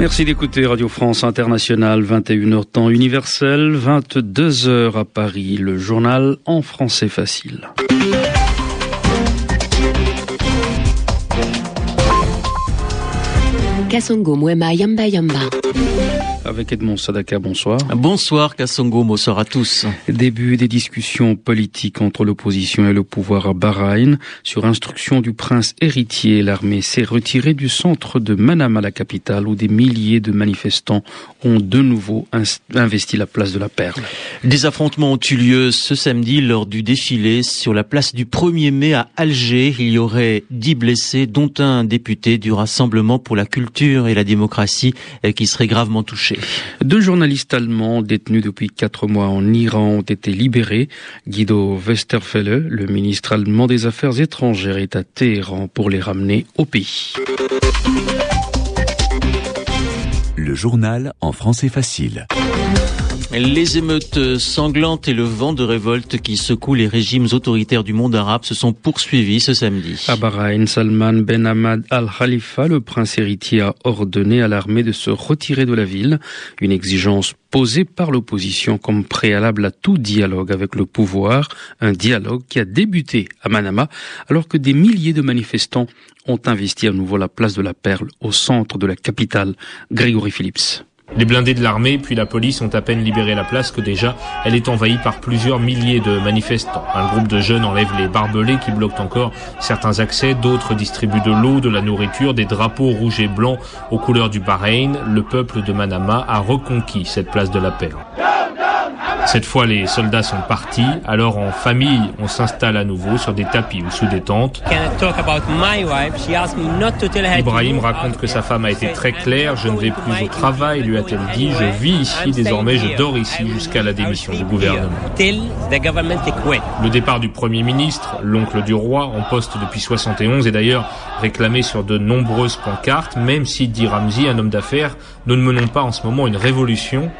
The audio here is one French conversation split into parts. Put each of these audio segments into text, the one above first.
Merci d'écouter Radio France Internationale, 21h temps universel, 22h à Paris, le journal en français facile. Kasongo Mwema Yamba Yamba. Avec Edmond Sadaka, bonsoir. Bonsoir Kassongo, bonsoir à tous. Début des discussions politiques entre l'opposition et le pouvoir à Bahreïn. Sur instruction du prince héritier, l'armée s'est retirée du centre de Manama, la capitale, où des milliers de manifestants ont de nouveau investi la place de la Perle. Des affrontements ont eu lieu ce samedi lors du défilé sur la place du 1er mai à Alger. Il y aurait dix blessés, dont un député du Rassemblement pour la culture et la démocratie qui serait gravement touché. Deux journalistes allemands détenus depuis quatre mois en Iran ont été libérés. Guido Westerfelle, le ministre allemand des Affaires étrangères, est à Téhéran pour les ramener au pays. Le journal en français facile. Les émeutes sanglantes et le vent de révolte qui secoue les régimes autoritaires du monde arabe se sont poursuivis ce samedi. À Bahreïn, Salman Ben Ahmad Al-Khalifa, le prince héritier, a ordonné à l'armée de se retirer de la ville, une exigence posée par l'opposition comme préalable à tout dialogue avec le pouvoir, un dialogue qui a débuté à Manama alors que des milliers de manifestants ont investi à nouveau la place de la Perle au centre de la capitale, Grégory Phillips. Les blindés de l'armée puis la police ont à peine libéré la place que déjà elle est envahie par plusieurs milliers de manifestants. Un groupe de jeunes enlève les barbelés qui bloquent encore certains accès, d'autres distribuent de l'eau, de la nourriture, des drapeaux rouges et blancs aux couleurs du Bahreïn. Le peuple de Manama a reconquis cette place de la paix. Cette fois, les soldats sont partis, alors en famille, on s'installe à nouveau sur des tapis ou sous des tentes. Ibrahim raconte que sa femme a été très claire, je ne vais plus au travail, lui a-t-elle dit, je vis ici, désormais. Je dors ici jusqu'à la démission du gouvernement. Le départ du Premier ministre, l'oncle du roi, en poste depuis 71, est d'ailleurs réclamé sur de nombreuses pancartes, même si, dit Ramzi, un homme d'affaires, nous ne menons pas en ce moment une révolution.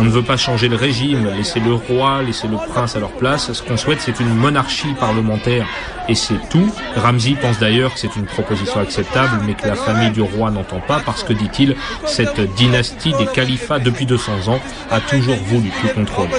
On ne veut pas changer le régime, laisser le roi, laisser le prince à leur place. Ce qu'on souhaite, c'est une monarchie parlementaire. Et c'est tout. Ramzi pense d'ailleurs que c'est une proposition acceptable, mais que la famille du roi n'entend pas parce que, dit-il, cette dynastie des califats depuis 200 ans a toujours voulu tout contrôler.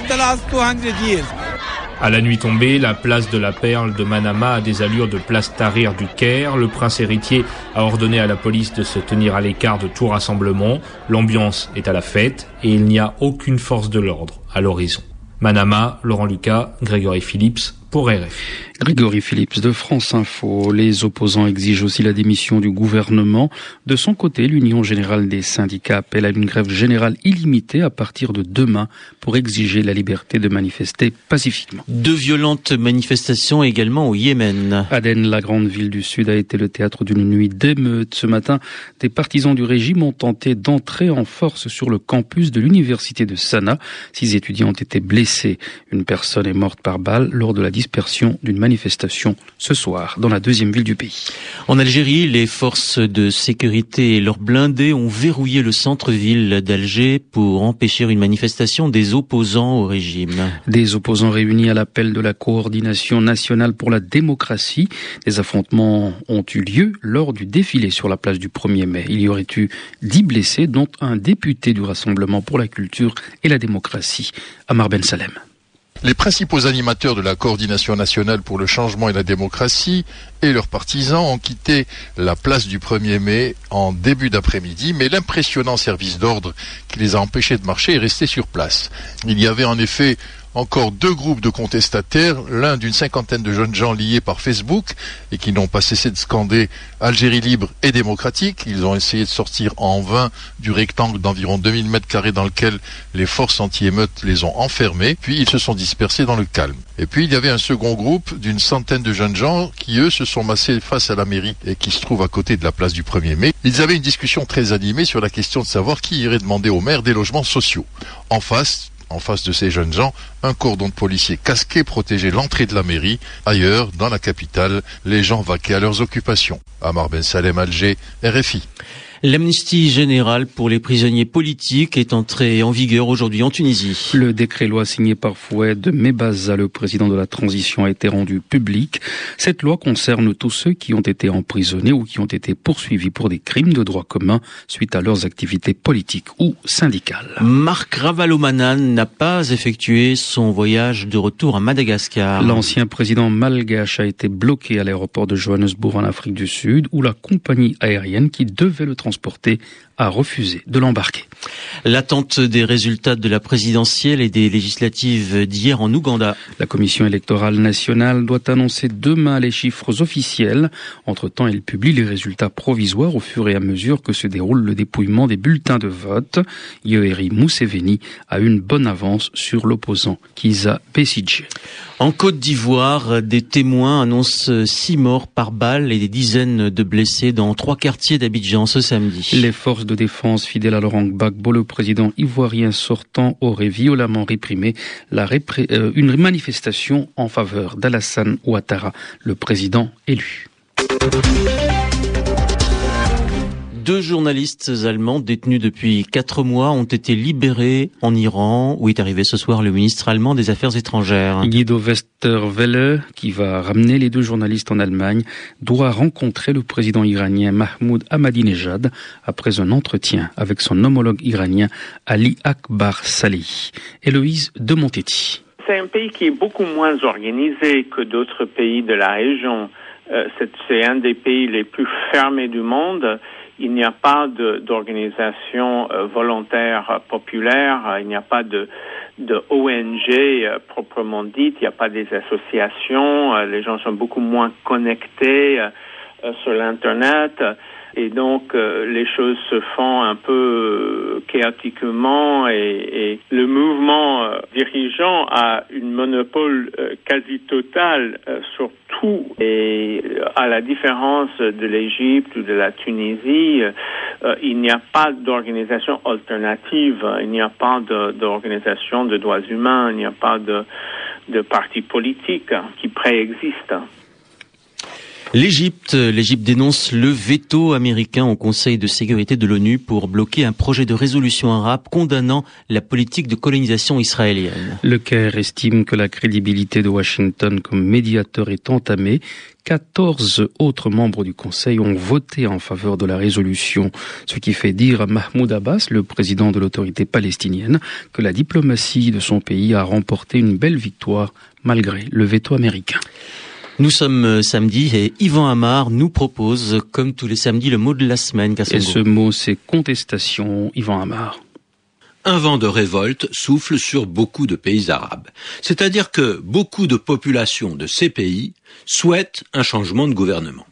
À la nuit tombée, la place de la Perle de Manama a des allures de place Tahrir du Caire. Le prince héritier a ordonné à la police de se tenir à l'écart de tout rassemblement. L'ambiance est à la fête et il n'y a aucune force de l'ordre à l'horizon. Manama, Laurent Lucas, Grégory Phillips pour RFI. Grégory Phillips de France Info. Les opposants exigent aussi la démission du gouvernement. De son côté, l'Union générale des syndicats appelle à une grève générale illimitée à partir de demain pour exiger la liberté de manifester pacifiquement. De violentes manifestations également au Yémen. Aden, la grande ville du Sud, a été le théâtre d'une nuit d'émeutes. Ce matin, des partisans du régime ont tenté d'entrer en force sur le campus de l'université de Sanaa. Six étudiants ont été blessés. Une personne est morte par balle lors de la dispersion d'une manifestation manifestation ce soir dans la deuxième ville du pays. En Algérie, les forces de sécurité et leurs blindés ont verrouillé le centre-ville d'Alger pour empêcher une manifestation des opposants au régime. Des opposants réunis à l'appel de la coordination nationale pour la démocratie. Des affrontements ont eu lieu lors du défilé sur la place du 1er mai. Il y aurait eu dix blessés, dont un député du Rassemblement pour la culture et la démocratie, Amar Ben Salem. Les principaux animateurs de la coordination nationale pour le changement et la démocratie et leurs partisans ont quitté la place du 1er mai en début d'après-midi, mais l'impressionnant service d'ordre qui les a empêchés de marcher est resté sur place. Il y avait en effet encore deux groupes de contestataires, l'un d'une cinquantaine de jeunes gens liés par Facebook et qui n'ont pas cessé de scander Algérie libre et démocratique. Ils ont essayé de sortir en vain du rectangle d'environ 2000 mètres carrés dans lequel les forces anti-émeutes les ont enfermés, puis ils se sont dispersés dans le calme. Et puis il y avait un second groupe d'une centaine de jeunes gens qui eux se sont massés face à la mairie et qui se trouve à côté de la place du 1er mai. Ils avaient une discussion très animée sur la question de savoir qui irait demander au maire des logements sociaux. En face, en face de ces jeunes gens, un cordon de policiers casqués protégeait l'entrée de la mairie. Ailleurs, dans la capitale, les gens vaquaient à leurs occupations. Amar Ben Salem Alger, RFI. L'amnistie générale pour les prisonniers politiques est entrée en vigueur aujourd'hui en Tunisie. Le décret loi signé par Foued Mebaza, le président de la transition, a été rendu public. Cette loi concerne tous ceux qui ont été emprisonnés ou qui ont été poursuivis pour des crimes de droit commun suite à leurs activités politiques ou syndicales. Marc Ravalomanan n'a pas effectué son voyage de retour à Madagascar. L'ancien président malgache a été bloqué à l'aéroport de Johannesburg en Afrique du Sud où la compagnie aérienne qui devait le transporter a refusé de l'embarquer. L'attente des résultats de la présidentielle et des législatives d'hier en Ouganda. La Commission électorale nationale doit annoncer demain les chiffres officiels. Entre-temps, elle publie les résultats provisoires au fur et à mesure que se déroule le dépouillement des bulletins de vote. Yoeri Museveni a une bonne avance sur l'opposant Kiza Besigye. En Côte d'Ivoire, des témoins annoncent six morts par balle et des dizaines de blessés dans trois quartiers d'Abidjan ce samedi. Les forces de défense fidèles à Laurent Gbagbo, le président ivoirien sortant, auraient violemment réprimé euh, une manifestation en faveur d'Alassane Ouattara, le président élu. Deux journalistes allemands détenus depuis quatre mois ont été libérés en Iran, où est arrivé ce soir le ministre allemand des Affaires étrangères? Guido Westerwelle, qui va ramener les deux journalistes en Allemagne, doit rencontrer le président iranien Mahmoud Ahmadinejad après un entretien avec son homologue iranien Ali Akbar Saleh. Héloïse de Montetti. C'est un pays qui est beaucoup moins organisé que d'autres pays de la région. Euh, c'est un des pays les plus fermés du monde il n'y a pas d'organisation euh, volontaire populaire, il n'y a pas de, ONG euh, proprement dite, il n'y a pas des associations, euh, les gens sont beaucoup moins connectés sur l'Internet. Et donc, euh, les choses se font un peu euh, chaotiquement et, le mouvement euh, dirigeant a une monopole quasi totale sur Et à la différence de l'Égypte ou de la Tunisie, il n'y a pas d'organisation alternative, il n'y a pas d'organisation de, droits humains, il n'y a pas de, de parti politique qui préexiste. L'Égypte, l'Égypte dénonce le veto américain au Conseil de sécurité de l'ONU pour bloquer un projet de résolution arabe condamnant la politique de colonisation israélienne. Le Caire estime que la crédibilité de Washington comme médiateur est entamée. 14 autres membres du Conseil ont voté en faveur de la résolution, ce qui fait dire à Mahmoud Abbas, le président de l'autorité palestinienne, que la diplomatie de son pays a remporté une belle victoire malgré le veto américain. Nous sommes euh, samedi et Yvan Amar nous propose, comme tous les samedis, le mot de la semaine. Et ce mot, c'est contestation. Yvan Amar. Un vent de révolte souffle sur beaucoup de pays arabes. C'est-à-dire que beaucoup de populations de ces pays souhaitent un changement de gouvernement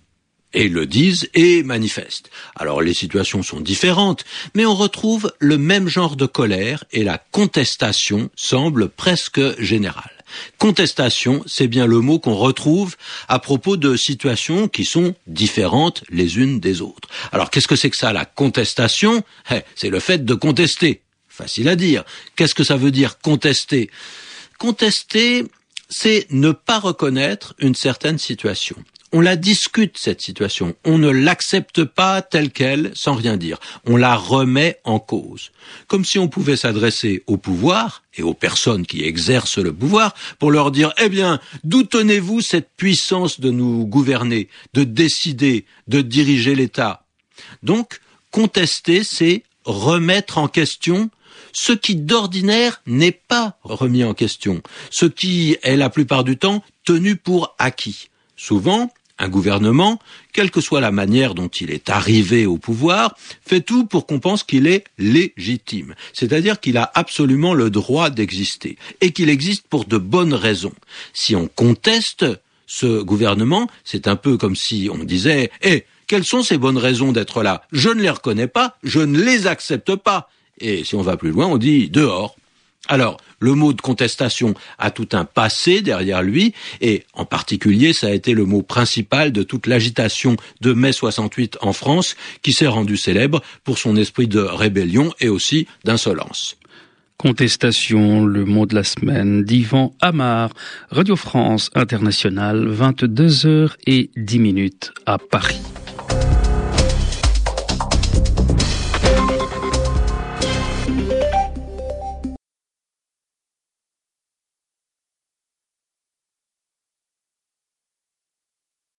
et le disent et manifestent. Alors les situations sont différentes, mais on retrouve le même genre de colère et la contestation semble presque générale. Contestation, c'est bien le mot qu'on retrouve à propos de situations qui sont différentes les unes des autres. Alors qu'est-ce que c'est que ça, la contestation? Eh, C'est le fait de contester. Facile à dire. Qu'est-ce que ça veut dire contester? Contester, c'est ne pas reconnaître une certaine situation on la discute, cette situation. On ne l'accepte pas telle qu'elle, sans rien dire. On la remet en cause. Comme si on pouvait s'adresser au pouvoir et aux personnes qui exercent le pouvoir pour leur dire, eh bien, d'où tenez-vous cette puissance de nous gouverner, de décider, de diriger l'État? Donc, contester, c'est remettre en question ce qui d'ordinaire n'est pas remis en question, ce qui est la plupart du temps tenu pour acquis. Souvent, un gouvernement, quelle que soit la manière dont il est arrivé au pouvoir, fait tout pour qu'on pense qu'il est légitime, c'est-à-dire qu'il a absolument le droit d'exister, et qu'il existe pour de bonnes raisons. Si on conteste ce gouvernement, c'est un peu comme si on disait Eh, quelles sont ces bonnes raisons d'être là? Je ne les reconnais pas, je ne les accepte pas. Et si on va plus loin, on dit dehors. Alors, le mot de contestation a tout un passé derrière lui, et en particulier, ça a été le mot principal de toute l'agitation de mai 68 en France, qui s'est rendu célèbre pour son esprit de rébellion et aussi d'insolence. Contestation, le mot de la semaine d'Yvan Amar, Radio France Internationale, 22h et 10 minutes à Paris.